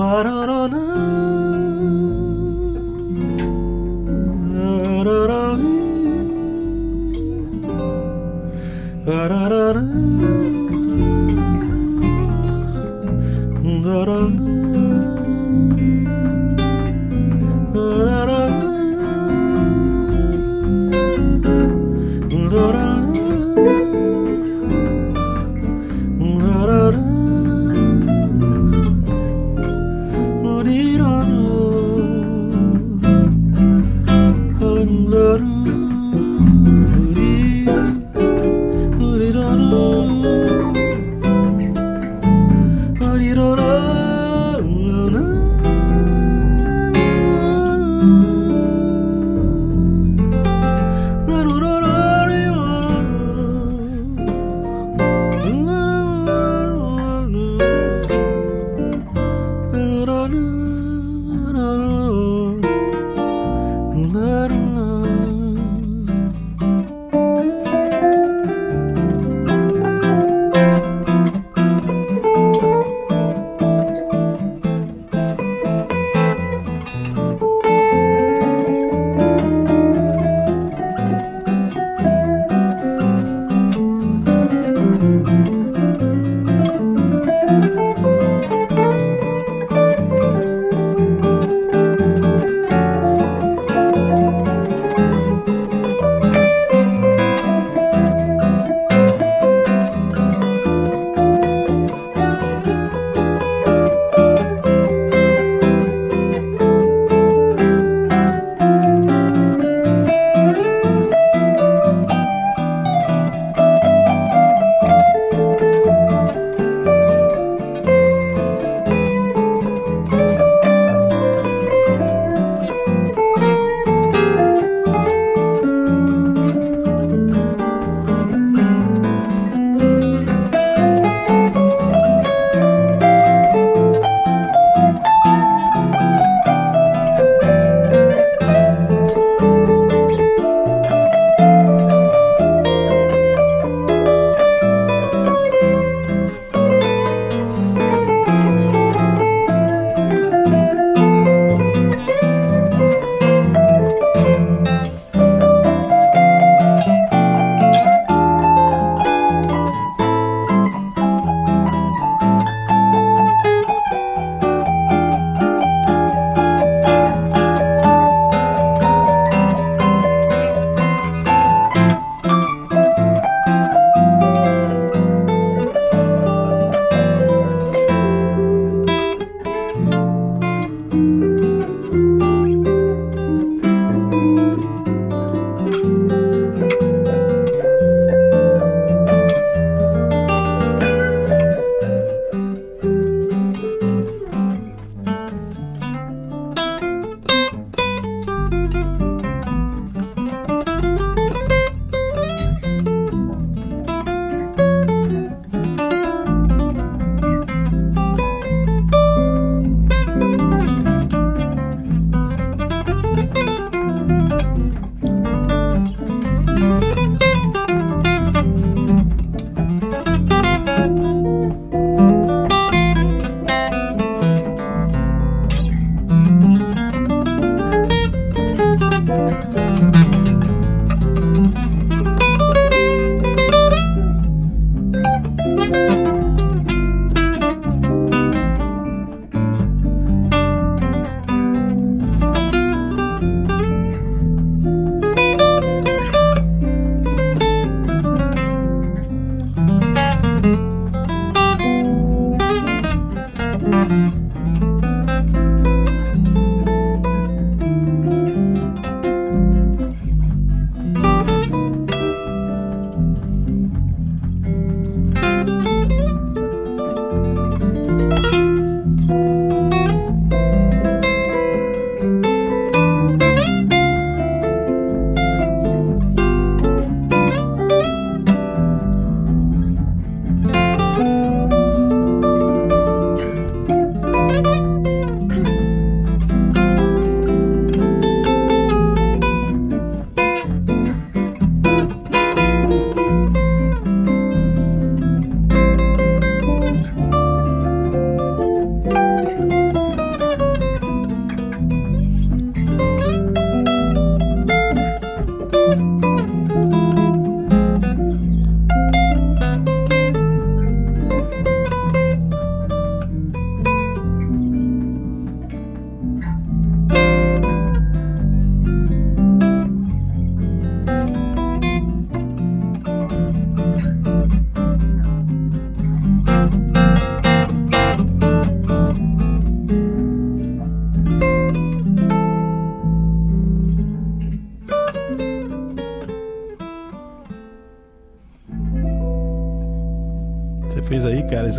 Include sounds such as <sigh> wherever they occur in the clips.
What?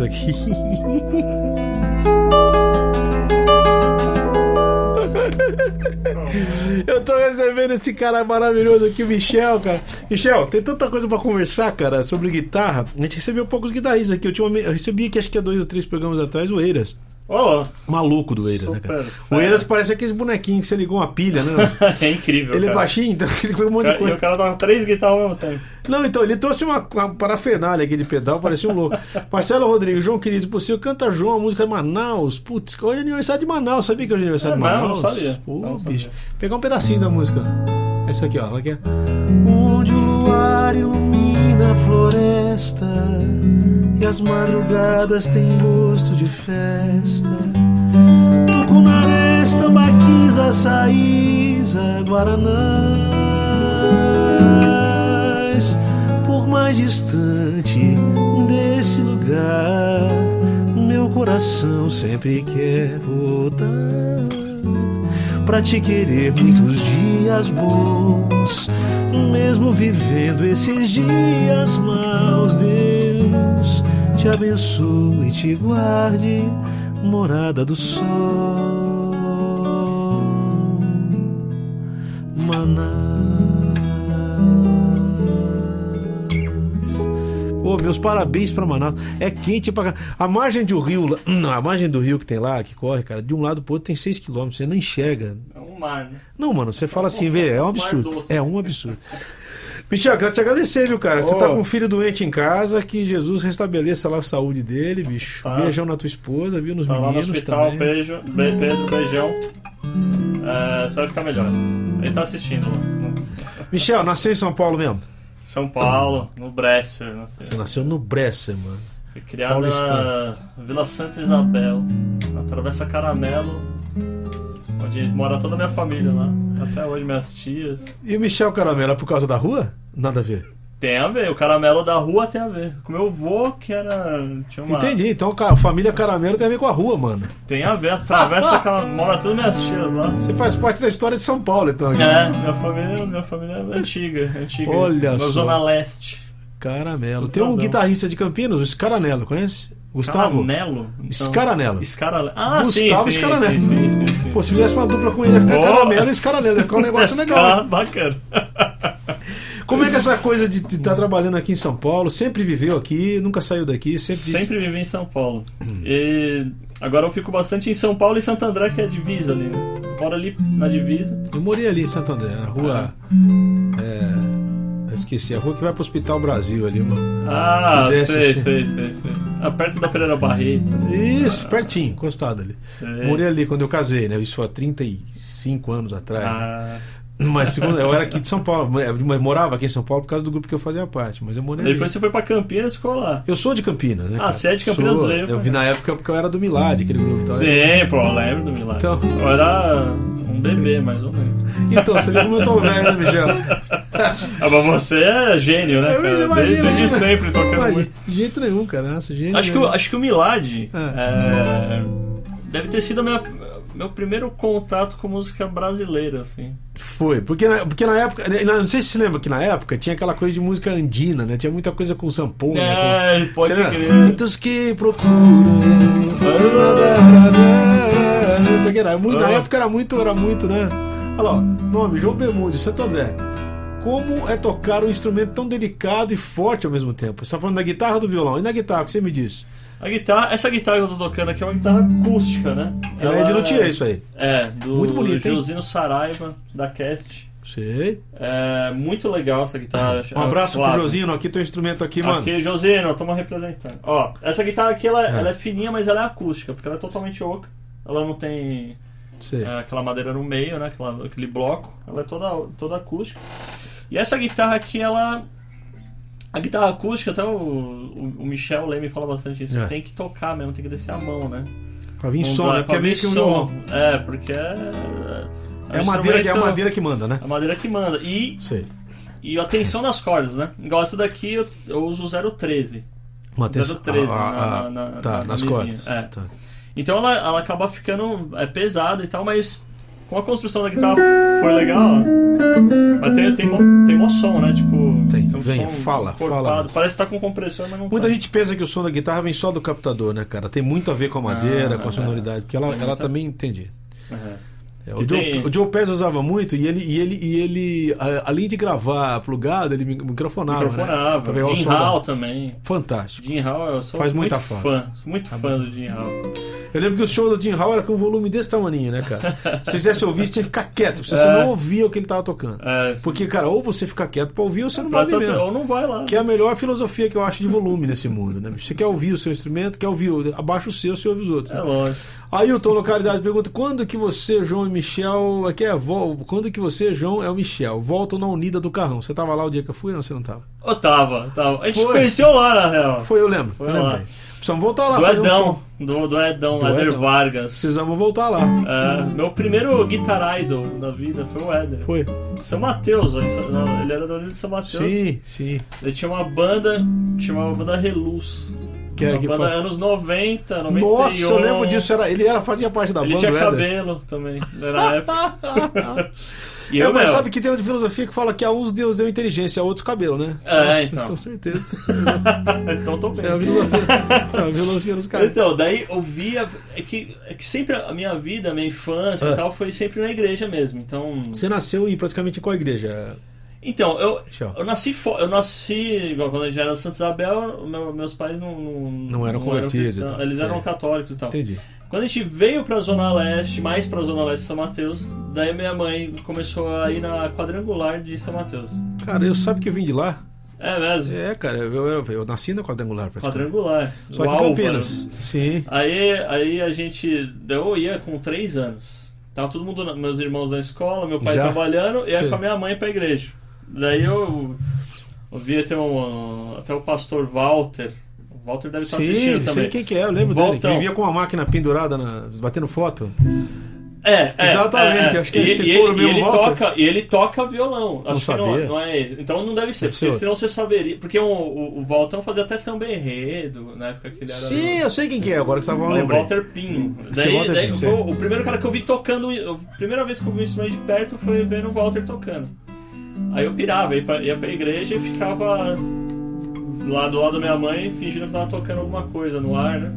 Isso aqui. Eu tô recebendo esse cara maravilhoso aqui, o Michel, cara. Michel, tem tanta coisa pra conversar, cara, sobre guitarra. A gente recebeu poucos guitarristas aqui. Eu, tinha uma- eu recebi aqui, acho que há dois ou três programas atrás, o Eiras. Olá. Maluco do Eiras, né, cara? fera. O Eiras parece aqueles bonequinhos que você ligou uma pilha, né? <laughs> é incrível. Ele é cara. baixinho, então <laughs> ele foi um monte de E coisa. o cara toca três guitarras ao mesmo tempo. Não, então, ele trouxe uma, uma parafernália aqui de pedal, parecia um louco. <laughs> Marcelo Rodrigues, João querido, possível, canta João, a música de Manaus. Putz, hoje é aniversário de Manaus, sabia que hoje é aniversário É de? Manaus? Não sabia. Pô, Não sabia. bicho. Pegar um pedacinho da música. É isso aqui, ó. Como é que é? Onde o luar ilumina a floresta e as madrugadas têm gosto de festa. Tucunarés, tambaquis, açaís, guaranás. Por mais distante desse lugar, meu coração sempre quer voltar pra te querer muitos dias bons, mesmo vivendo esses dias maus. Deus te abençoe e te guarde, morada do sol, Manaus. Pô, meus parabéns pra Manaus. É quente pra. A margem do rio, lá- a margem do rio que tem lá, que corre, cara, de um lado pro outro tem 6 km, você não enxerga. É um mar, né? Não, mano, você fala assim, vê, é um Mar absurdo. É um absurdo. Michel, quero te agradecer, viu, cara? Você Ô. tá com um filho doente em casa, que Jesus restabeleça lá a saúde dele, bicho. Tá. Beijão na tua esposa, viu? Nos Tá lá no meninos hospital, também. beijo, be- Pedro, beijão. É, só vai ficar melhor. Ele tá assistindo lá. no Michel, nasceu em São Paulo mesmo? São Paulo, no Bresser. Sei. Você nasceu no Bresser, mano. Fui criado Paulistano. na Vila Santa Isabel, na Travessa Caramelo, onde mora toda a minha família lá. Até hoje, minhas tias. E o Michel Caramelo é por causa da rua? Nada a ver. Tem a ver, o caramelo da rua tem a ver. Com meu avô, que era. Tinha uma, Entendi, então a família Caramelo tem a ver com a rua, mano. Tem a ver, atravessa aquela. Mora todas minhas tias lá. Você faz parte da história de São Paulo, então. aqui. É, minha família, minha família é antiga, antiga. Olha Na só. Zona Leste. Caramelo. Tudo Tem um guitarrista de Campinas, o Scaranello, conhece? Gustavo? Caramelo? Então, Scaranello. Escarale- Ah, Gustavo sim, sim, Scaranello. sim, sim, sim, sim. Pô, se fizesse uma dupla com ele, ia ficar Oh. Caramelo e Scaranello, ia ficar um negócio <laughs> legal. Ah, bacana. <laughs> Como é que essa coisa de estar trabalhando aqui em São Paulo, sempre viveu aqui, nunca saiu daqui, sempre. Sempre vivi em São Paulo. E agora eu fico bastante em São Paulo e Santo André, que é a divisa ali, né? Moro ali na divisa. Eu morei ali em Santo André, na rua. É, eu esqueci, a rua que vai pro Hospital Brasil ali, mano. Ah, desce, sei, assim. sei, sei, sei. Ah, perto da Pereira Barreto. Isso, pertinho, encostado ali. Sei. Morei ali quando eu casei, né? Isso há 35 anos atrás. Ah, Mas segundo, eu era aqui de São Paulo, eu morava aqui em São Paulo por causa do grupo que eu fazia parte, mas eu morei ali. depois você foi pra Campinas e ficou lá. Eu sou de Campinas, né? Ah, cara? você é de Campinas, Sou. Eu vi na época porque eu era do Milad, aquele grupo. Então, Sim, pô, eu lembro do Milagre. Então- Eu era um bebê, mais ou menos. então você viu como eu tô velho, né, Michel? Ah, mas você é gênio, né, Eu cara? imagino, Desde, desde né? sempre tocando Mas, muito. de jeito nenhum, cara. Nossa, gênio Acho que, acho que o Milad Ah. é, deve ter sido a minha- meu primeiro contato com música brasileira, assim. Foi, porque na, porque na época. né, Não sei se você lembra que na época tinha aquela coisa de música andina, né? Tinha muita coisa com sanpona. É, com, pode Você lembra? crer. Muitos que procuram. Não sei o que era. Muito- Na Ah. época era muito, era muito, né? Olha lá, nome, João Bermudes, Santo André. Como é tocar um instrumento tão delicado e forte ao mesmo tempo? Você tá falando da guitarra ou do violão? E na guitarra, o que você me disse? A guitarra, essa guitarra que eu tô tocando aqui é uma guitarra acústica, né? Ela é de luthier, isso aí. É, do Muito bonita, hein? Josino Saraiva, da Cast. Sei. É muito legal essa guitarra. Um abraço Claro. pro Josino, aqui teu instrumento aqui, mano. Aqui, Josino, estamos representando. Ó, essa guitarra aqui, ela, É. ela é fininha, mas ela é acústica, porque ela é totalmente oca. Ela não tem é, aquela madeira no meio, né? Aquela, aquele bloco. Ela é toda, toda acústica. E essa guitarra aqui, ela. A guitarra acústica, até o, o, o Michel Leme fala bastante isso. É. Tem que tocar mesmo, tem que descer a mão, né? Pra vir som, né? Porque pra é meio que um violão. É, porque é. É a madeira, que- é a madeira que manda, né? a madeira que manda. E, Sei. e a tensão das cordas, né? Igual essa daqui, eu, eu uso 013. Uma atenção. 013 ah, ah, na- na- tá, na- na nas cordas. É. Tá. Então ela, ela acaba ficando é, pesada e tal, mas como a construção da guitarra foi legal, mas tem, tem, mo- tem mó som, né? Tipo, Tem, um venha, som fala, fala. Parece que tá com compressor, mas não Muita tá. gente pensa que o som da guitarra vem só do captador, né, cara? Tem muito a ver com a madeira, Ah, com a é. sonoridade, porque ela, Tem ela muita- também entende. É. É, o, Joe, tem- o Joe Pass usava muito e ele, e ele, e ele a- além de gravar plugado, ele mi- microfonava. Né? Microfonava. o Jim som da- Hall também. Fantástico. Jim Hall, eu sou Faz muito muita falta. fã. Sou muito fã do Jim Hall. Eu lembro que o show do Jim Hall era com um volume desse tamaninho, né, cara? Se você quisesse ouvir, você tinha que ficar quieto, porque você É. não ouvia o que ele tava tocando. É, Porque, cara, ou você fica quieto pra ouvir ou você não vai mesmo. ou não vai lá. Que é a melhor filosofia que eu acho de volume nesse mundo, né? Você quer ouvir o seu instrumento, quer ouvir, o- abaixa o seu, você ouve os outros. É lógico. Aí o Tom Localidade pergunta: quando que você, João e Michel. Aqui é vol- Quando que você, João, é o Michel, voltam na unida do carrão? Você tava lá o dia que eu fui ou não? Você não tava? Eu tava, tava. A gente Foi. conheceu lá, na real. Foi, eu lembro. Foi eu lá. Precisamos voltar lá, do fazer um som. Do, do Edão, Do Éder Edão. Vargas. Precisamos voltar lá. É, meu primeiro guitar idol da vida foi o Éder. Foi. São Mateus, ele ele era da Unida de São Mateus. Sim, sim. Ele tinha uma banda chamava Banda Reluz. Que é uma que banda foi- anos 90, 91. Nossa, eu lembro disso. Era, ele era, fazia parte da Ele banda. tinha o Éder. cabelo também, na época. <laughs> E É, eu, mas meu, sabe que tem uma de filosofia que fala que a uns Deus deu inteligência, a outros cabelo, né? É, então. Com certeza. <laughs> então tô Isso é a bem. filosofia, <laughs> é a filosofia dos caras. Então, daí eu via. É que, é que sempre a minha vida, a minha infância Ah. e tal, foi sempre na igreja mesmo. Então. Você nasceu em praticamente qual igreja? Então, eu, eu nasci eu nasci, igual quando eu já era Santa Isabel, meu- meus pais não. Não, Não eram convertidos e cristãos, tal. Eles eram católicos e tal. Entendi. Quando a gente veio pra Zona Leste, mais pra Zona Leste de São Mateus, daí minha mãe começou a ir na quadrangular de São Mateus. Cara, eu sabe que eu vim de lá? É mesmo? É, cara, eu, eu, eu nasci na quadrangular. Quadrangular. Só que. Campinas. Sim. Aí, aí a gente. Eu ia com três anos. Tava todo mundo, na- meus irmãos na escola, meu pai Já? trabalhando, e ia com a minha mãe pra igreja. Daí eu, eu vi até, um, até o pastor Walter. O Walter deve estar assistindo Sim, também. sei quem que é, eu lembro dele. Que Voltão. vivia com uma máquina pendurada, na, batendo foto. É, é, Exatamente, é, é. acho que e, se e for o ele, mesmo e ele Walter. toca E ele toca violão. Acho que não, sabia. não é ele. Então não deve ser, porque outro. senão você saberia. Porque o, o, o Waltão fazia até samba enredo na época que ele era. Sim, eu sei quem que é, agora que você tava o lembrando. Walter Pinho. Sim, Daí, Walter daí Pinho, foi sim. o primeiro cara que eu vi tocando. A primeira vez que eu vi um instrumento de perto foi vendo o Walter tocando. Aí eu pirava, ia pra, ia pra igreja e ficava lá do lado da minha mãe fingindo que tava tocando alguma coisa no ar, né?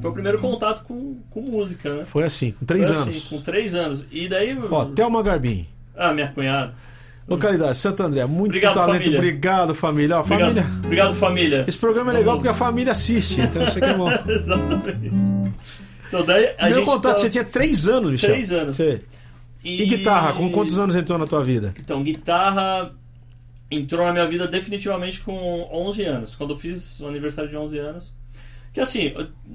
Foi o primeiro contato com, com música, né? Foi assim, com três Foi anos. Assim, com três anos. E daí. Ó, Thelma Garbim. Ah, minha cunhada. Localidade, Santo André. Muito Obrigado, talento. família. Obrigado, família. Ó, Obrigado, família. obrigado família. Esse programa é legal porque a família assiste, então isso aqui é bom. <laughs> Exatamente. Então daí a gente contato, tava- você tinha três anos, Michel. Três anos. Sei. E guitarra, com quantos anos entrou na tua vida? Então, guitarra entrou na minha vida definitivamente com 11 anos. Quando eu fiz o aniversário de 11 anos. Que assim,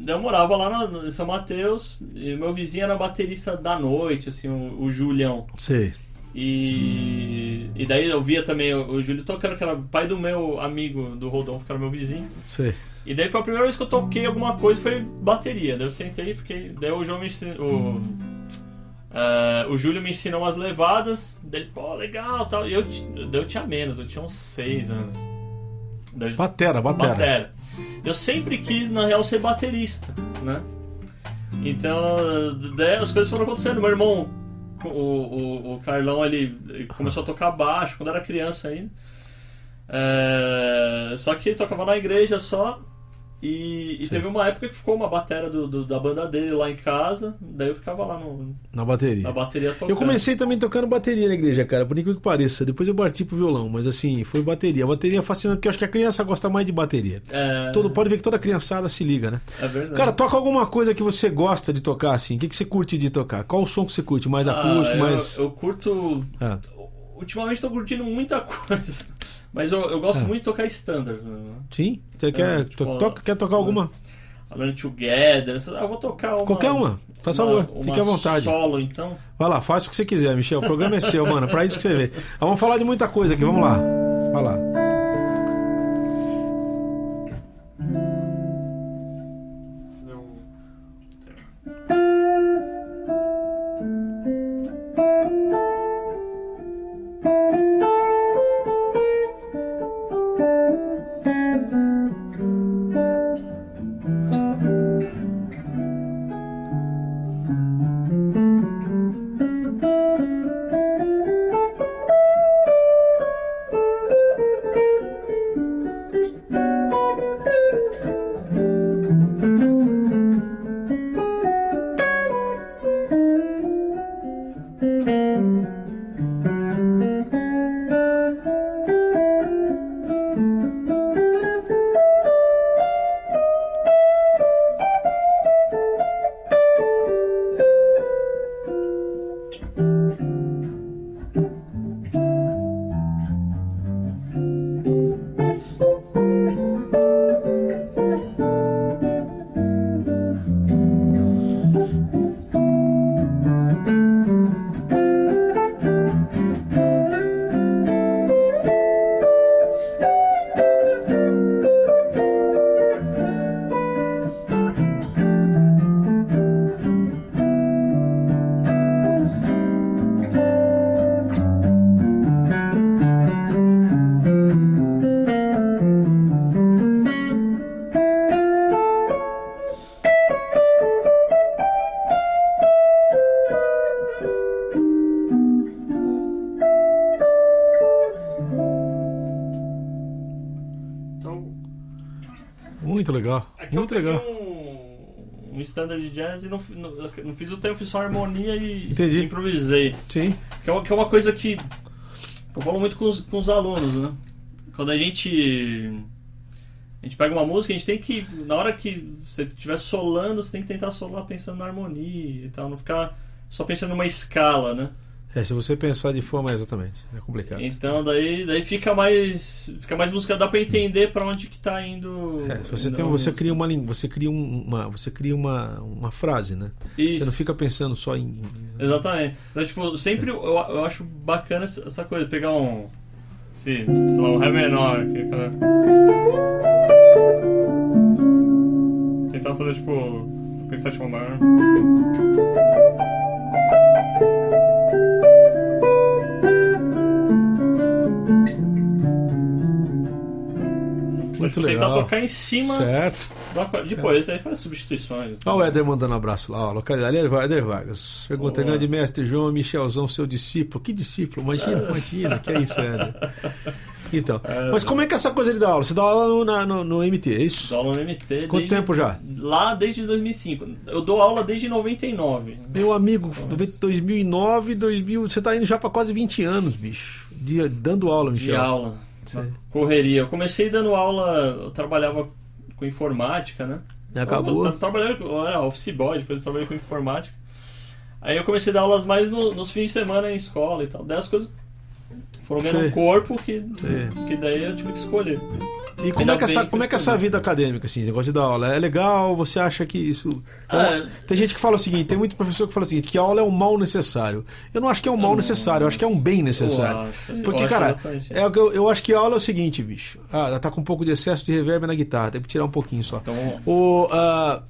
eu, morava lá na- em São Mateus e meu vizinho era baterista da noite, assim, o, o Julião. Sei. E, e daí eu via também o, o Júlio tocando, que era pai do meu amigo do Rodolfo, que era meu vizinho. Sei. E daí foi a primeira vez que eu toquei alguma coisa, foi bateria. Daí eu sentei e fiquei. Daí o João me ensinou. O, eh, o Júlio me ensinou umas levadas. Daí, ele, pô, legal tal. E eu, eu tinha menos, eu tinha uns seis anos. Daí Batera, batera. batera. Eu sempre quis, na real, ser baterista, né? Então, daí as coisas foram acontecendo. Meu irmão, o, o, o Carlão, ele começou a tocar baixo quando era criança ainda. É, só que tocava na igreja só. E, e teve uma época que ficou uma batera do, do- da banda dele lá em casa. Daí eu ficava lá no- Na bateria. na bateria tocando. Eu comecei também tocando bateria na igreja, cara, por incrível que pareça. Depois eu parti pro violão, mas assim, foi bateria. A bateria é fascinante porque eu acho que a criança gosta mais de bateria. É, Todo, pode ver que toda criançada se liga, né? é verdade. Cara, toca alguma coisa que você gosta de tocar, assim. O que, que você curte de tocar? Qual o som que você curte? Mais Ah, acústico, eu, mais. eu curto. Ah, Ultimamente tô curtindo muita <laughs> coisa. Mas eu, eu gosto Ah. muito de tocar standards, mano. sim? Você quer, tipo, to- toca- quer tocar alguma? Alone Together. essas- Eu vou tocar uma. Qualquer uma. Faz favor, fique à vontade. Solo, então. Vai lá, faça o que você quiser, Michel. O programa é seu, mano. Pra isso que você vê. Ah, Vamos falar de muita coisa aqui, vamos lá. Vai lá. Standard jazz e não, não, não fiz o tempo, fiz só harmonia e Entendi. improvisei. Sim. Que é, uma, que é uma coisa que eu falo muito com os, com os alunos, né? Quando a gente. A gente pega uma música, a gente tem que. Na hora que você estiver solando, você tem que tentar solar pensando na harmonia e tal, não ficar só pensando numa escala, né? É, se você pensar de forma exatamente, é complicado. Então daí, daí fica mais. Fica mais música, dá pra entender pra onde que tá indo. É, você indo tem, você cria uma língua, você cria um- uma, você cria uma, uma frase, né? Isso. Você não fica pensando só em Exatamente. Então, tipo, sempre eu, eu acho bacana essa coisa, pegar um. Esse, sei lá, um Ré menor. Que, cara... Tentar fazer, tipo. Pensar tipo maior. Muito tipo, legal. Tentar tocar em cima Certo. da Depois, aí faz substituições. Olha o Éder mandando abraço lá, ó, localidade Éder Vargas. Pergunta, grande mestre João Michelzão, seu discípulo. Que discípulo? Imagina, imagina, que é isso, Éder. Então, <laughs> É, mas como é que é essa coisa de dar aula? Você dá aula no, na- no, no MT, é isso? Dou aula no MT. Quanto desde- tempo já? Lá desde 2005. Eu dou aula desde 99. Meu amigo, 2009, 2000, você tá indo já pra quase 20 anos, bicho. De, dando aula, de Michel. aula. Correria. Eu comecei dando aula, eu trabalhava com informática, né? Acabou. Eu, eu trabalhei, eu era office boy, depois eu trabalhei com informática. Aí eu comecei a dar aulas mais no- nos fins de semana em escola e tal. Daí as coisas foram ganhando um corpo que, Sim. que daí eu tive que escolher. E como é que, essa, bem como é que eu essa vida acadêmica, assim, negócio de dar aula? É legal? Você acha que isso. Ah, Tem gente que fala o seguinte, tem muito professor que fala o seguinte, que a aula é um mal necessário. Eu não acho que é um mal necessário, eu acho que é um bem necessário. Porque, cara, é eu, eu acho que a aula é o seguinte, bicho. Ah, ela tá com um pouco de excesso de reverb na guitarra, tem que tirar um pouquinho só. Então. O, ah,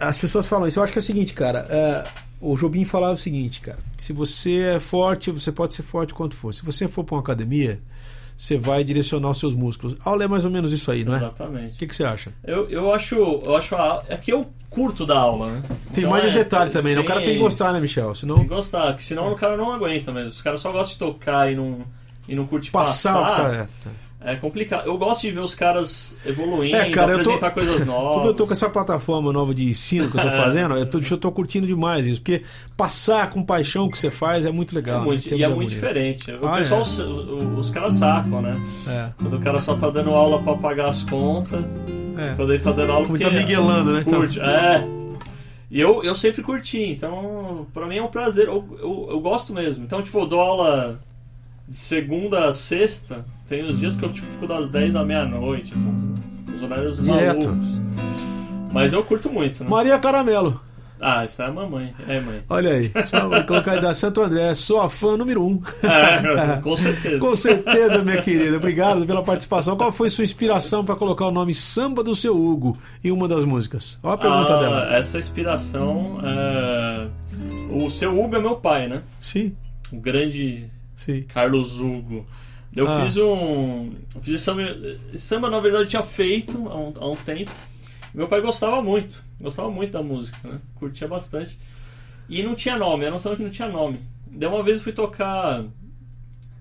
as pessoas falam isso. Eu acho que é o seguinte, cara. o Jobim falava o seguinte, cara. Se você é forte, você pode ser forte quanto for. Se você for pra uma academia, você vai direcionar os seus músculos. A aula é mais ou menos isso aí, não é? O Exatamente. que, que você acha? Eu, eu acho. Eu acho a, é que eu curto da aula, né? Tem Então mais é- esse detalhe também, né? O cara tem que gostar, né, Michel? Tem Senão que gostar, que senão o cara não aguenta mesmo. Os caras só gostam de tocar e não, e não curte passar o que passar. tá. É, tá. É complicado. Eu gosto de ver os caras evoluindo, É, cara, eu tô- apresentar coisas novas. <laughs> Como eu tô com essa plataforma nova de ensino que eu tô <laughs> fazendo, eu tô, eu tô curtindo demais isso. Porque passar com paixão o que você faz é muito É legal. muito- né? E é muito diferente. O Ah, pessoal, é. os, os- caras sacam, né? É, Quando o cara só tá dando aula pra pagar as contas, é. quando ele tá dando aula Como porque tá miguelando, né? Então-. É. E eu, eu sempre curti, então pra mim é um prazer. Eu, eu, eu gosto mesmo. Então, tipo, eu dou aula de segunda a sexta. Tem os dias que eu tipo, fico das 10 à meia-noite. Então, os horários Direto. malucos. Mas eu curto muito, né? Maria Caramelo. Ah, isso é a mamãe. É, mãe. Olha aí, <laughs> sua localidade Santo André, sou a fã número um. É, com certeza. Com certeza, minha querida. Obrigado pela participação. Qual foi sua inspiração para colocar o nome Samba do Seu Hugo em uma das músicas? Olha a pergunta Ah, dela. Essa inspiração. é, O seu Hugo é meu pai, né? Sim, O grande sim. Carlos Hugo. Eu Ah. fiz um. Eu fiz samba. samba, na verdade, eu tinha feito há um, há um tempo. Meu pai gostava muito. Gostava muito da música, né? Curtia bastante. E não tinha nome, era um samba que não tinha nome. Daí uma vez eu fui tocar.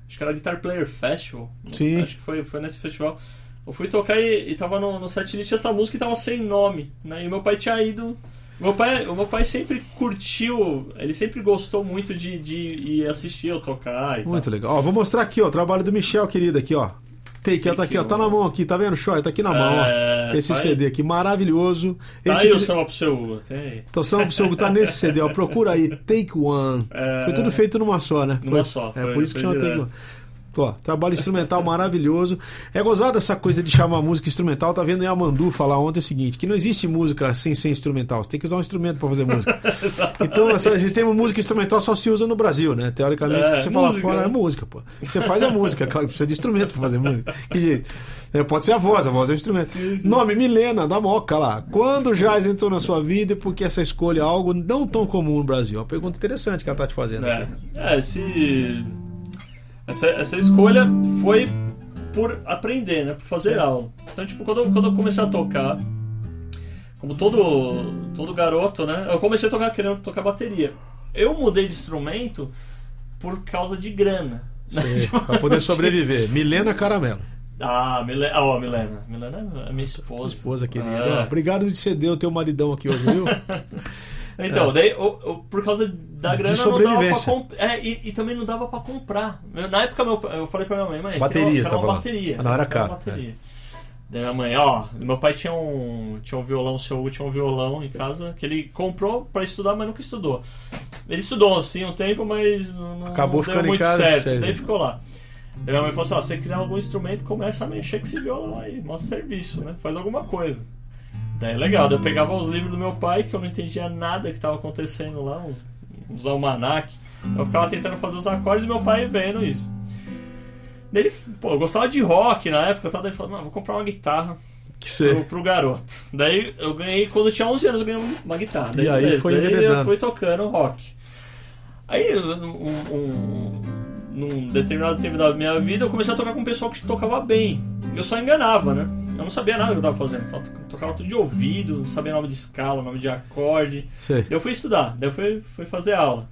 Acho que era Guitar Player Festival. Sim. Acho que foi, foi nesse festival. Eu fui tocar e, e tava no, no setlist essa música e tava sem nome. Né? E meu pai tinha ido. Meu pai, o meu pai sempre curtiu, ele sempre gostou muito de, de ir assistir eu tocar e tal. Muito legal. Ó, vou mostrar aqui, ó, o trabalho do Michel, querido, aqui, ó. Take, ó, tá aqui, ó, tá na mão aqui, tá vendo, Shoy? Tá aqui na mão, É, ó. Esse tá aí. CD aqui, maravilhoso. Tá Esse aí o samba pro seu Hugo, tem aí. Então, Samba do Seu Hugo tá nesse CD, ó. Procura aí, <laughs> Take One. É, Foi tudo feito numa só, né? Numa Foi- só, É foi- por isso que chama Take direto. One. Ó, trabalho instrumental maravilhoso. É gozado essa coisa de chamar música instrumental. Tá vendo a Mandu falar ontem o seguinte: que não existe música sem ser instrumental. Você tem que usar um instrumento pra fazer música. <laughs> então, essa, a gente tem uma música instrumental só se usa no Brasil, né? Teoricamente, É, o que você fala música, fora né? é música, pô. O que você faz é música, claro que precisa de instrumento pra fazer música. Que jeito? É, pode ser a voz, a voz é o instrumento. Sim, sim. Nome Milena, da Moca lá. Quando o jazz entrou na sua vida e por que essa escolha é algo não tão comum no Brasil? É uma pergunta interessante que ela tá te fazendo. É, aqui. é esse, essa, essa escolha foi por aprender, né? Por fazer aula. Então, tipo, quando eu, quando eu comecei a tocar, como todo, todo garoto, né? Eu comecei a tocar querendo tocar bateria. Eu mudei de instrumento por causa de grana. né? <laughs> Pra poder sobreviver. <laughs> Milena Caramelo. Ah, Milena. Ah, ó, Milena. Milena é minha esposa. Esposa querida. É. Ó, Obrigado de ceder o teu maridão aqui hoje, viu? <laughs> Então, daí, o- o- por causa da grana, não dava pra comprar. É, e, e também não dava pra comprar. Na época, meu, eu falei pra minha mãe, mãe, baterias, quero tá uma bateria. Ah, não, era uma caro, bateria. Daí minha mãe, ó, meu pai tinha um, tinha um violão, seu tinha um violão em casa que ele comprou pra estudar, mas nunca estudou. Ele estudou, sim, um tempo, mas não, Acabou ficando em muito casa, certo. sério. Daí ficou lá. Daí minha mãe falou assim, ó, se você quiser algum instrumento, começa a mexer com esse violão aí, mostra serviço, né? Faz alguma coisa. Daí legal, daí eu pegava os livros do meu pai, que eu não entendia nada que estava acontecendo lá, uns, uns almanac. Eu ficava tentando fazer os acordes e meu pai vendo isso. Daí ele, pô, eu gostava de rock na época, eu tava daí falando, não, vou comprar uma guitarra Que pro, você. pro garoto. Daí eu ganhei, quando eu tinha 11 anos, eu ganhei uma guitarra. Daí, E aí beleza, foi daí eu fui tocando rock. Aí, um, um- num determinado tempo da minha vida, eu comecei a tocar com um pessoal que tocava bem. Eu só enganava, né? Eu não sabia nada que eu tava fazendo. To- Tocava tudo de ouvido, não sabia nome de escala, nome de acorde. Sei. Daí eu fui estudar, daí eu fui, fui fazer aula.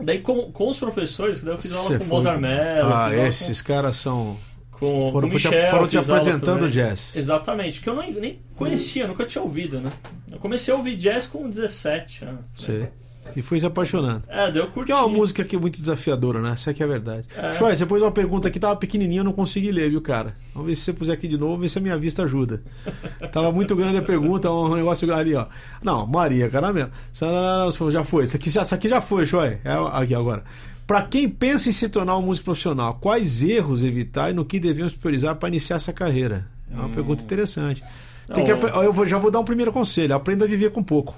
Daí com, com os professores, daí eu fiz aula com foi- Mozart Mello, Ah, esses caras são. com, com, Foram, com te- Michel, foram te apresentando jazz. Exatamente, que eu nem, nem conhecia, nunca tinha ouvido, né? Eu comecei a ouvir jazz com 17 anos. Sei. E fui se apaixonando. É, daí eu curti. Porque é uma música que é muito desafiadora, né? Essa aqui é a verdade. É. Choy, você pôs uma pergunta aqui, tava pequenininha, eu não consegui ler, viu, cara? Vamos ver se você puser aqui de novo, ver se a minha vista ajuda. <laughs> Tava muito grande a pergunta, um negócio ali, ó. Não, Maria, cara mesmo. Isso Já foi. Isso aqui, já- isso aqui já foi, Choy. É aqui agora. Pra quem pensa em se tornar um músico profissional, quais erros evitar e no que devemos priorizar para iniciar essa carreira? É uma pergunta interessante. Que, Hum. Eu já vou dar um primeiro conselho: aprenda a viver com pouco.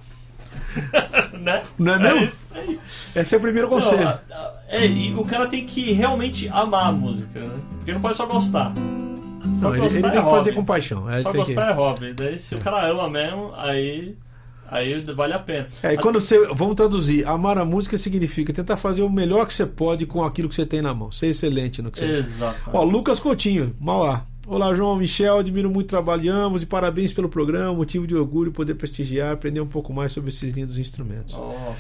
<laughs> né? Não é mesmo? isso aí. Esse é o primeiro conselho. Não, a- a- é, e o cara tem que realmente amar a música, né? Porque não pode só gostar. Só Não, ele, gostar ele é tem que fazer com paixão. É, Só tem que- gostar é hobby. Daí se o cara ama mesmo, aí, aí vale a pena. É, e quando você. Vamos traduzir. Amar a música significa tentar fazer o melhor que você pode com aquilo que você tem na mão. Ser excelente no que você Exato. Ó, Lucas Coutinho, Mauá. Olá, João, Michel, admiro muito o trabalho de ambos e parabéns pelo programa. Motivo de orgulho poder prestigiar, aprender um pouco mais sobre esses lindos instrumentos. Ó,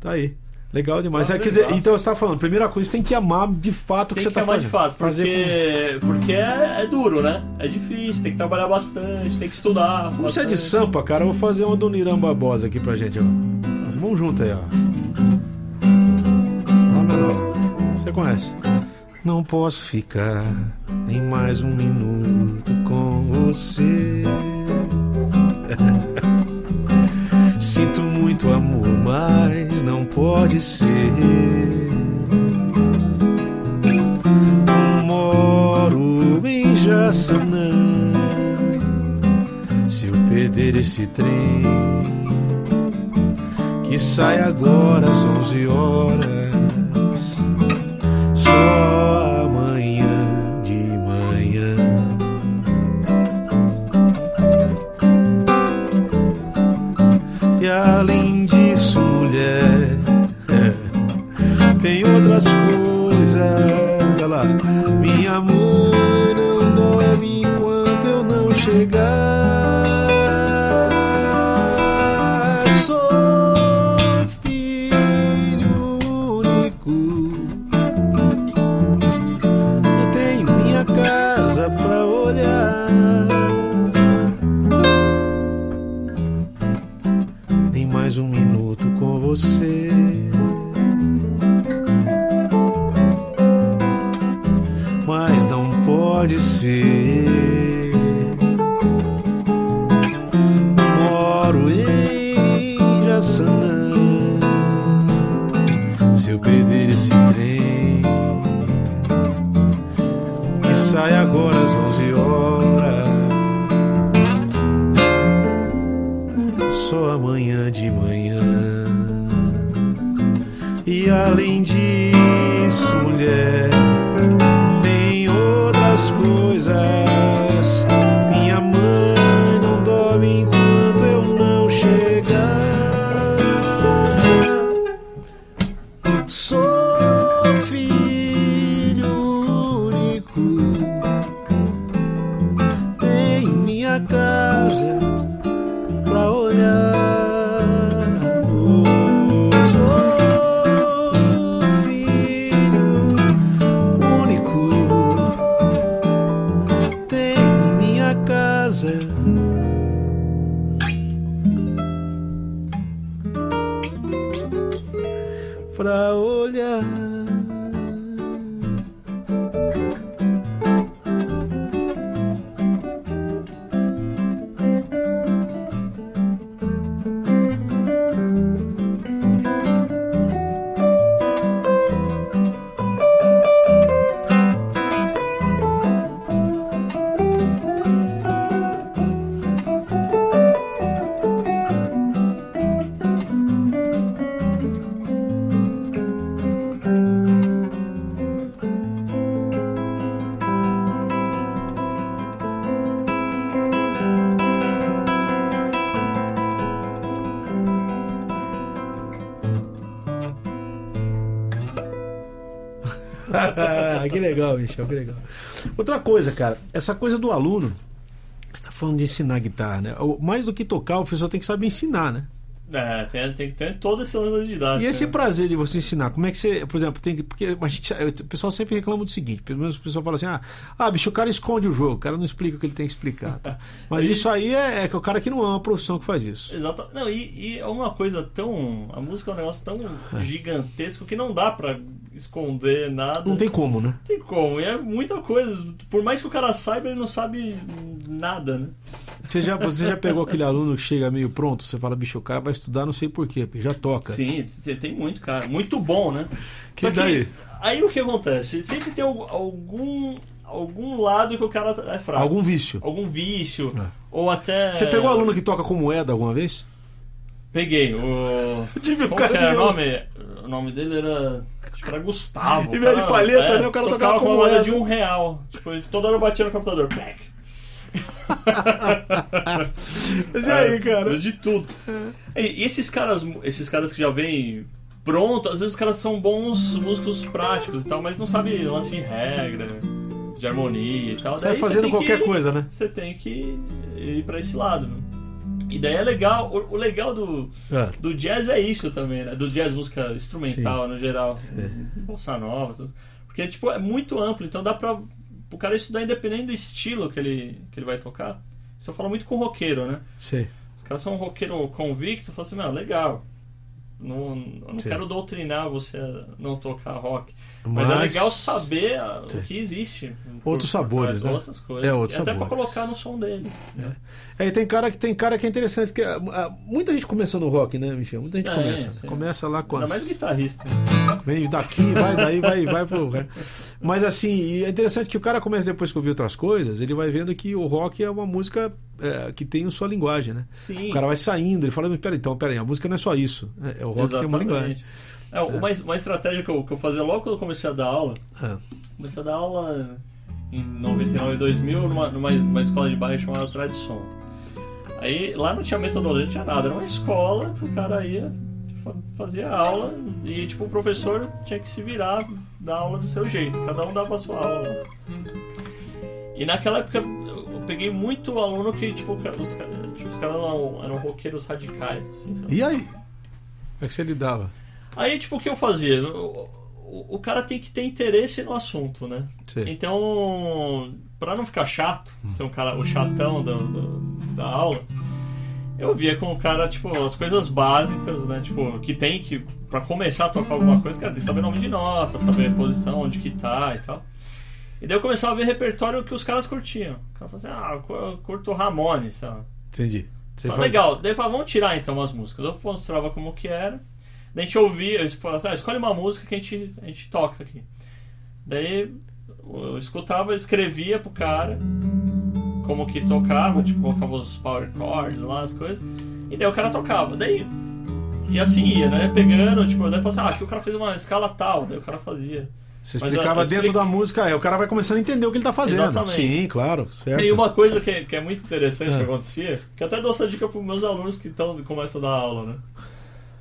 Tá aí. Legal demais. Ah, É, dizer, então você tá falando, primeira coisa, você tem que amar de fato o que tem você que tá amar fazendo. de fato, porque, porque é, é duro, né? É difícil, tem que trabalhar bastante, tem que estudar. Como você é de. Sampa, cara, eu vou fazer uma do Niram Barbosa aqui pra gente, ó. Vamos junto aí, ó. Lá menor. Você conhece? Não posso ficar nem mais um minuto com você. <laughs> Sinto muito amor, mas não pode ser. Moro em Jaçanã. Se eu perder esse trem que sai agora às 11 horas, sai agora às 11 horas. Só amanhã de manhã. E além disso, mulher, legal, Michel, que legal. Outra coisa, cara, essa coisa do aluno, você está falando de ensinar guitarra, né? Mais do que tocar, o professor tem que saber ensinar, né? É, tem, tem que ter todo esse lance de idade. E esse né? prazer de você ensinar, como é que você, por exemplo, tem que. Porque a gente, o pessoal sempre reclama do seguinte: pelo menos o pessoal fala assim, ah, ah, bicho, o cara esconde o jogo, o cara não explica o que ele tem que explicar. tá? <laughs> Mas Isso. isso aí é, é o cara que não ama a profissão que faz isso. Exato. Não, e, e é uma coisa tão. A música é um negócio tão gigantesco que não dá pra esconder nada. Não tem como, né? Não tem como. E é muita coisa. Por mais que o cara saiba, ele não sabe nada, né? Você já, você já pegou aquele aluno que chega meio pronto, você fala, bicho, o cara vai estudar não sei porquê, porque já toca. Sim, tem- muito, cara. Muito bom, né? Que Só daí? Aí o que acontece? Sempre tem al- algum, algum lado que o cara é fraco. Algum vício. Algum vício. É. Ou até. Você pegou aluno que toca com moeda alguma vez? Peguei. O. <laughs> Tive Qual cara que era o nome? O nome dele era. Era Gustavo. Em vez de palheta, né, o cara tocava com uma moeda de um real. Tipo, toda hora batia no computador. <laughs> Mas e aí, cara? De tudo. E, e esses caras, esses caras que já vêm pronto, às vezes os caras são bons músicos práticos e tal, mas não sabem lance de regra, de harmonia e tal. Sai Daí você fazendo qualquer que- coisa, né? Você tem que ir pra esse lado. né? E daí é legal, o, o legal do, É. do jazz é isso também, né? Do jazz, música instrumental no geral. É. Bossa nova. Porque tipo, é muito amplo, então dá pra o cara estudar independente do estilo que ele, que ele vai tocar. Isso eu falo muito com roqueiro, né? Sei. Os caras são um roqueiro convicto, falam assim, meu, legal. Não, não Sim. quero doutrinar você a não tocar rock. Mas, Mas- é legal saber ah, o que existe. Outros sabores, trás, né? Outras coisas. É, outros e até sabores. pra colocar no som dele. É, e tem cara que tem cara que é interessante, porque ah, ah, muita gente começa no rock, né, Michel? Muita gente começa. Começa lá com Ainda mais guitarrista. Vem daqui, vai daí, vai, vai pro. né? Mas assim, é interessante que o cara começa depois que ouvir outras coisas, ele vai vendo que o rock é uma música é, que tem sua linguagem, né? Sim. O cara vai saindo, ele fala, pera então, pera aí, a música não é só isso. É, é o rock tem uma linguagem. É, uma, uma estratégia que eu, que eu fazia logo quando eu comecei a dar aula, É. comecei a dar aula em 99 e 2000 numa, numa uma escola de bairro chamada Tradição. Aí lá não tinha metodologia, não tinha nada, era uma escola que o cara ia, fa- fazia aula e tipo o professor tinha que se virar da aula do seu jeito, cada um dava a sua aula. E naquela época peguei muito aluno que tipo, os, tipo, os caras eram, eram roqueiros radicais, assim, sabe? E aí? Como é que você lidava? Aí, tipo, o que eu fazia? O, o, o cara tem que ter interesse no assunto, né? Sim. Então, pra não ficar chato, ser um cara, o chatão do, do- da aula, eu via com o cara, tipo, as coisas básicas, né? Tipo, que tem que, pra começar a tocar alguma coisa, cara, tem que saber nome de notas, saber a posição, onde que tá e tal. E daí eu começava a ver repertório que os caras curtiam. O cara falava assim, ah, eu cu- eu curto Ramones, sei lá. Entendi. Você faz- Legal, daí eu falava, vamos tirar então umas músicas. Eu mostrava como que era. Daí a gente ouvia, eles falavam assim, ah, escolhe uma música que a gente, a gente toca aqui. Daí eu escutava, escrevia pro cara como que tocava, tipo, colocava os power chords lá, as coisas. E daí o cara tocava. Daí. E assim ia, né? Pegando, tipo, daí falava assim, ah, aqui o cara fez uma escala tal, daí o cara fazia. Você explicava eu- eu dentro explico- da música, aí o cara vai começando a entender o que ele tá fazendo. Exatamente. Sim, claro, certo. E uma coisa que é, que é muito interessante É. que acontecia, que eu até dou essa dica pros meus alunos que tão, começam a dar aula, né?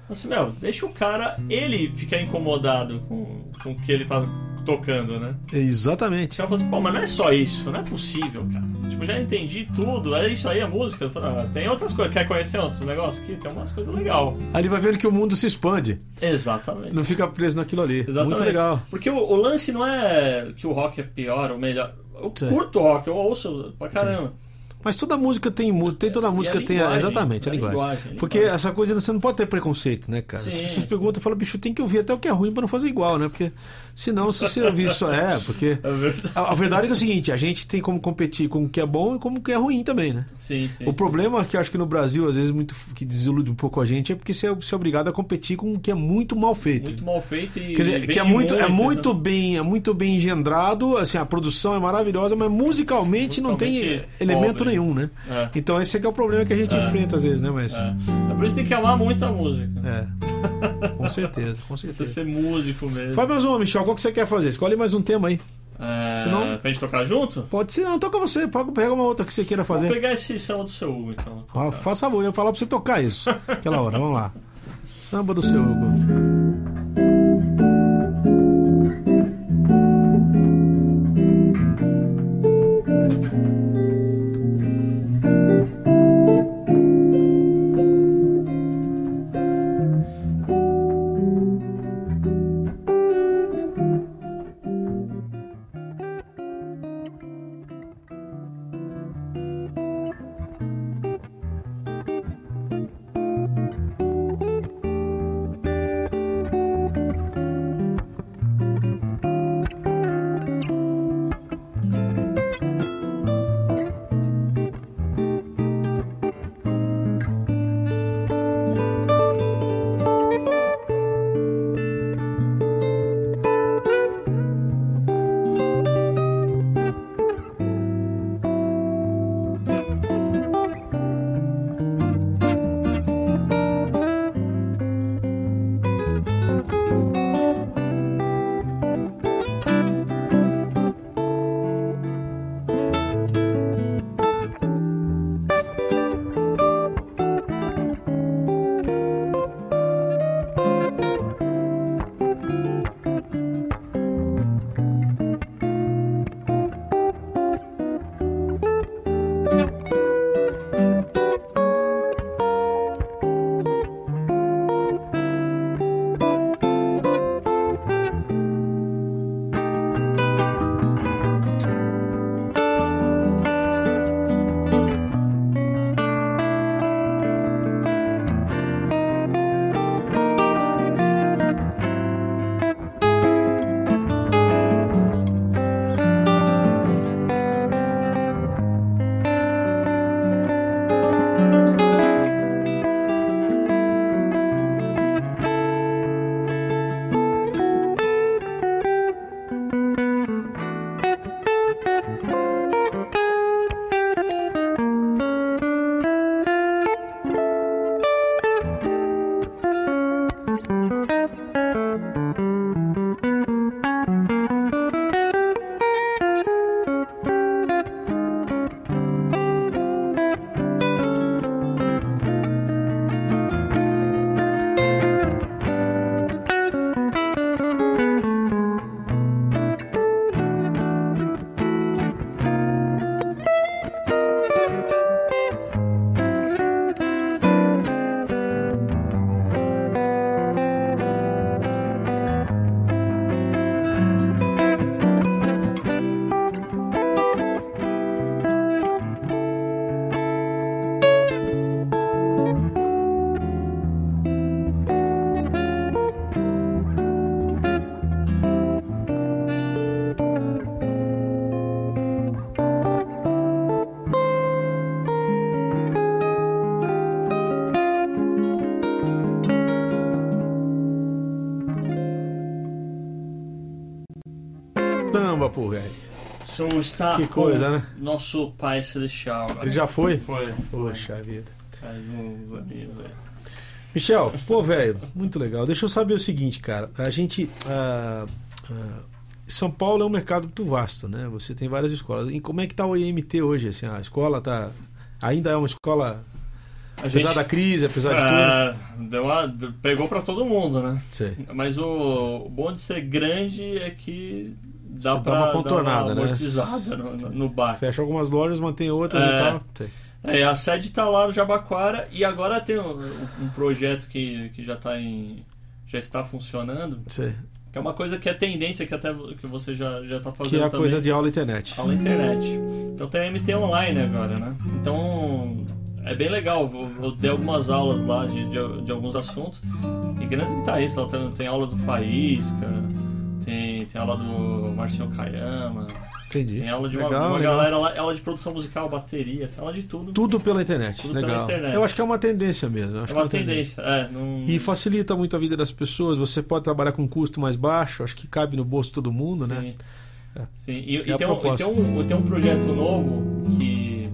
Assim, meu, deixa o cara, ele ficar incomodado com, com o que ele tá tocando, né? Exatamente. Eu falo assim, pô, mas não é só isso, não é possível, cara. Tipo, já entendi tudo, é isso aí a música. Falo, ah, tem outras coisas, quer conhecer outros negócios aqui? Tem umas coisas legais. Aí ele vai vendo que o mundo se expande, Exatamente. não fica preso naquilo ali. Exatamente. Muito legal. Porque o, o lance não é que o rock é pior ou melhor. Eu Sim. curto rock, eu ouço pra caramba. Mas toda música tem música, tem toda a música tem linguagem, exatamente a a linguagem. linguagem, a Porque linguagem. essa coisa você não pode ter preconceito, né, cara? Sim. As pessoas perguntam, falam, bicho, tem que ouvir até o que é ruim pra não fazer igual, né? Porque senão se você ouvir só é, porque <laughs> É verdade. a, a verdade é, que é o seguinte, a gente tem como competir com o que é bom e com o que é ruim também, né? Sim, sim. O problema que eu acho que no Brasil, às vezes, muito que desilude um pouco a gente é porque você é, você é obrigado a competir com o que é muito mal feito. Muito mal feito e. Quer dizer, que é muito, é muito né? bem, é muito bem engendrado, assim, a produção é maravilhosa, mas musicalmente, não tem Musicalmente elemento pobre. Nenhum, né? É. Então esse é que é o problema que a gente É. enfrenta às vezes, né? Mas É. é por isso que tem que amar muito a música. é, com certeza, com Precisa certeza. ser músico mesmo. Faz mais uma, Michel, qual que você quer fazer? Escolhe mais um tema aí. É, Senão- Pra gente tocar junto? Pode ser, não, toca você, pega uma outra que você queira Vou fazer. pegar esse samba do seu Hugo, então. Ah, faça favor, eu ia falar pra você tocar isso. Aquela hora, vamos lá. <laughs> Samba do seu Hugo. Está Que coisa, né? Nosso Pai Celestial. agora. Ele já foi? Foi. Poxa vida. Faz uns aninhos aí. Michel, pô, velho, muito legal. Deixa eu saber o seguinte, cara. A gente. ah, ah, São Paulo é um mercado muito vasto, né? Você tem várias escolas. E como é que tá o IMT hoje? Assim, a escola tá. Ainda é uma escola. A Apesar gente- da crise, apesar de tudo. Ah, deu uma- pegou pra todo mundo, né? Sei. Mas o, o bom de ser grande é que dá Você dá pra uma contornada, dar né? uma amortizada no, no, no bar. Fecha algumas lojas, mantém outras É. e tal. É, a sede tá lá no Jabaquara e agora tem um, um projeto que, que já tá em. já está funcionando, Sei. Que é uma coisa que é tendência que até que você já, já tá fazendo Que é a também. coisa de aula internet. Aula internet. Então tem a MT online agora, né? Então é bem legal. Eu, eu dei algumas aulas lá de, de, de alguns assuntos. E grandes guitarristas. Tem, tem aula do Faísca, tem, tem aula do Marcinho Kayama, Entendi. tem aula de uma, legal, uma legal. galera lá, aula de produção musical, bateria, tem aula de tudo. Tudo pela internet. Tudo pela legal. internet. Eu acho que é uma tendência mesmo. acho É uma que tendência. É, não... E facilita muito a vida das pessoas. Você pode trabalhar com um custo mais baixo, acho que cabe no bolso de todo mundo, né? Sim. É. Sim. E, É e tem, um, e tem, um, tem um projeto novo que,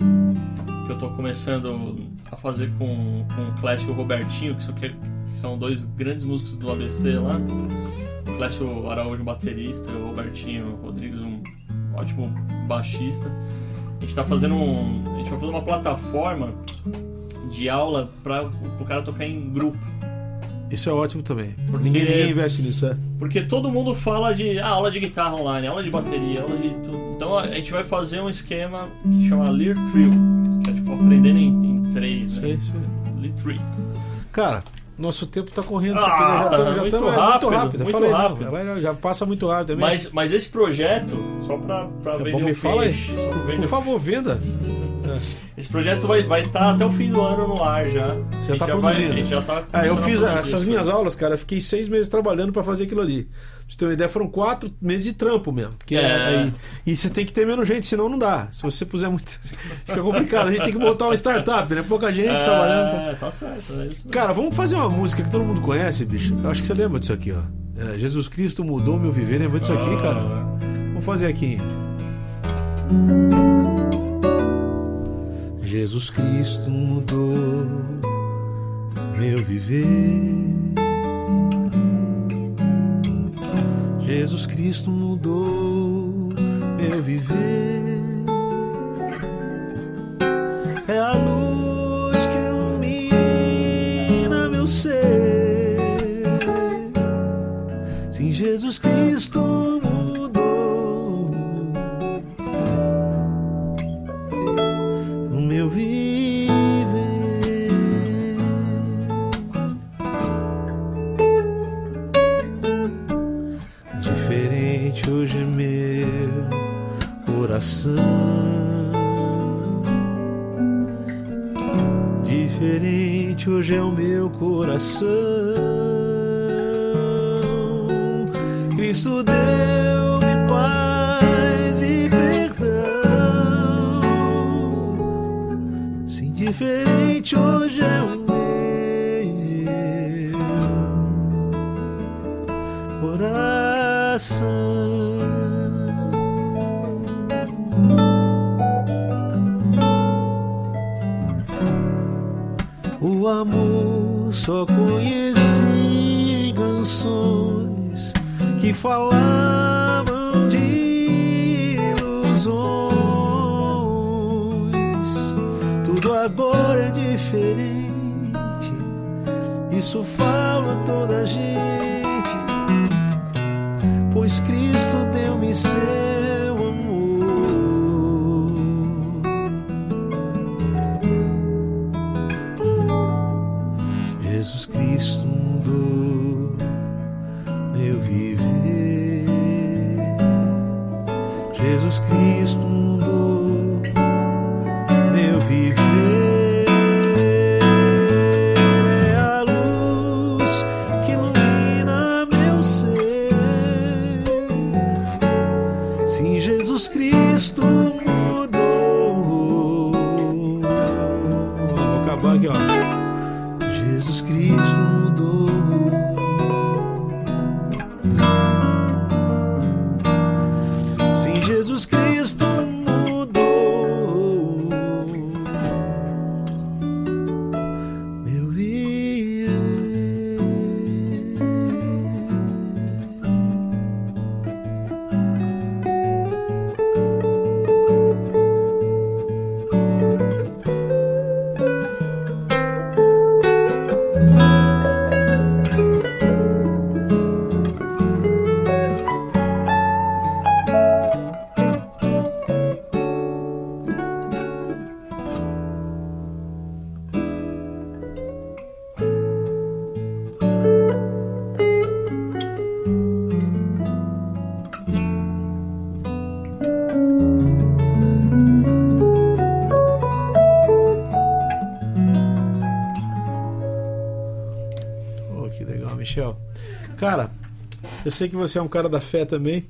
que eu tô começando a fazer com, com o Clécio e o Robertinho, que são, que são dois grandes músicos do ABC lá. Clécio Araújo, baterista, o Robertinho Rodrigues, um ótimo baixista. A gente tá fazendo um. A gente vai fazer uma plataforma de aula para o cara tocar em grupo. Isso é ótimo também. Ninguém, ninguém investe nisso, é. Porque todo mundo fala de ah, aula de guitarra online, aula de bateria, aula de tudo. Então a gente vai fazer um esquema que chama Lear Trio, que é tipo aprendendo em, em três, né? Sei, sei. Lear Trio. Cara, nosso tempo tá correndo. Ah, já estamos, já muito estamos, é rápido, muito rápido. Muito falei, não, rápido. vai- já passa muito rápido. é mesmo. Mas, mas esse projeto, só Você é vender bom, o me fala peixe, Por o- favor, venda. Esse projeto vai estar vai tá até o fim do ano no ar já. Você já tá vai- produzindo. gente já tá Ah, eu fiz produzir essas minhas aulas, cara. Eu fiquei seis meses trabalhando pra fazer aquilo ali. Pra você ter uma ideia, foram quatro meses de trampo mesmo. Porque É. aí- e você tem que ter menos gente, senão não dá. Se você puser muito. <laughs> Fica complicado. A gente tem que montar uma startup, né? Pouca gente trabalhando. tá? É, tá certo, é isso. Cara, vamos fazer uma música que todo mundo conhece, bicho. Eu acho que você lembra disso aqui, ó. É, Jesus Cristo mudou meu viver. Lembra disso aqui, cara? Ah, Vamos fazer aqui. Jesus Cristo mudou meu viver. Jesus Cristo mudou meu viver. Diferente. Isso fala toda a gente. Pois Cristo deu-me seu eu sei que você é um cara da fé também.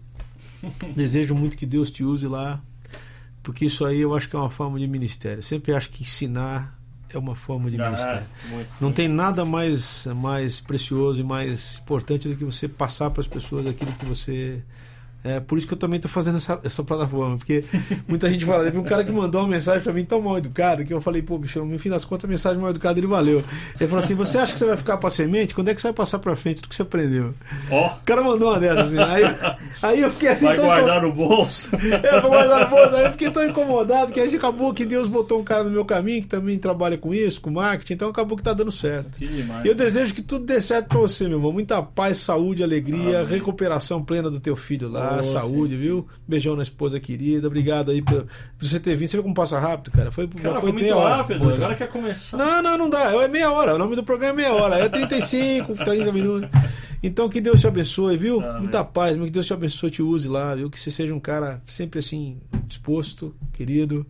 <laughs> Desejo muito que Deus te use lá, porque isso aí eu acho que é uma forma de ministério. Eu sempre acho que ensinar é uma forma de Ah, ministério. muito, Não muito. tem nada mais, mais precioso e mais importante do que você passar para as pessoas aquilo que você. É por isso que eu também estou fazendo essa, essa plataforma, porque muita gente fala. Teve um cara que mandou uma mensagem para mim tão mal educada que eu falei, pô, bicho, no fim das contas, a mensagem mal educada ele valeu. Ele falou assim: Você acha que você vai ficar para semente? Quando é que você vai passar para frente tudo que você aprendeu? Ó, O cara mandou uma dessas assim. Aí, aí eu fiquei assim, vai guardar no bolso. <laughs> é, vou guardar no bolso. Aí eu fiquei tão incomodado que aí acabou que Deus botou um cara no meu caminho que também trabalha com isso, com marketing, então acabou que tá dando certo. Que demais. E eu desejo que tudo dê certo pra você, meu irmão. Muita paz, saúde, alegria, Amém. recuperação plena do teu filho lá, Saúde, sim. viu? Beijão na esposa querida. Obrigado aí por, por você ter vindo. Você viu como passa rápido, cara? Foi, Cara, foi muito hora. rápido. Agora quer começar. Não, não, não dá. É meia hora. O nome do programa é meia hora. É 35, 30 <laughs> minutos. Então que Deus te abençoe, viu? Amém. Muita paz, meu. Que Deus te abençoe, te use lá, viu? Que você seja um cara sempre assim, disposto, querido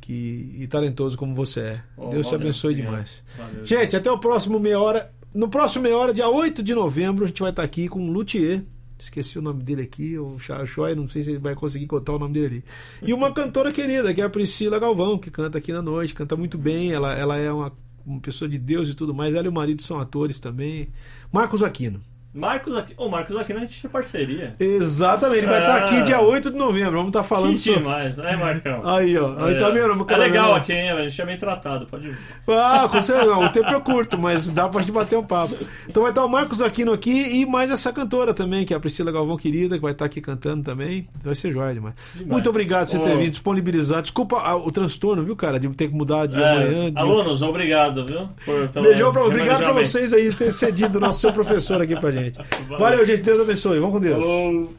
que, e talentoso como você é. Oh, Deus te valeu. abençoe Obrigado. demais. Valeu. Gente, até o próximo meia hora. No próximo meia hora, dia 8 de novembro, a gente vai estar aqui com o Luthier. Esqueci o nome dele aqui, o Choi, não sei se ele vai conseguir contar o nome dele ali. E uma cantora querida, que é a Priscila Galvão, que canta aqui na noite, canta muito bem, ela, ela é uma, uma pessoa de Deus e tudo mais. Ela e o marido são atores também. Marcos Aquino. Marcos aqui. Ô, Marcos aqui a gente tem parceria. Exatamente, ele vai estar Ah. aqui dia 8 de novembro. Vamos estar falando que sobre. demais, é, Marcão? <laughs> Aí, ó. Aí tá vendo? É legal né? aqui, hein? A gente é bem tratado, pode ir. Ah, com certeza. <laughs> O tempo é curto, mas dá pra gente bater um papo. Então vai estar o Marcos Aquino aqui e mais essa cantora também, que é a Priscila Galvão querida, que vai estar aqui cantando também. Vai ser joia demais. Demais. Muito obrigado por você ter vindo, disponibilizar. Desculpa ah, o transtorno, viu, cara, de ter que mudar de É, amanhã. de- alunos, obrigado, viu? Por, Beijão pra, obrigado pra vocês aí ter cedido o nosso seu professor aqui pra gente. <laughs> <laughs> Valeu, gente. Deus abençoe. Vamos com Deus. Falou.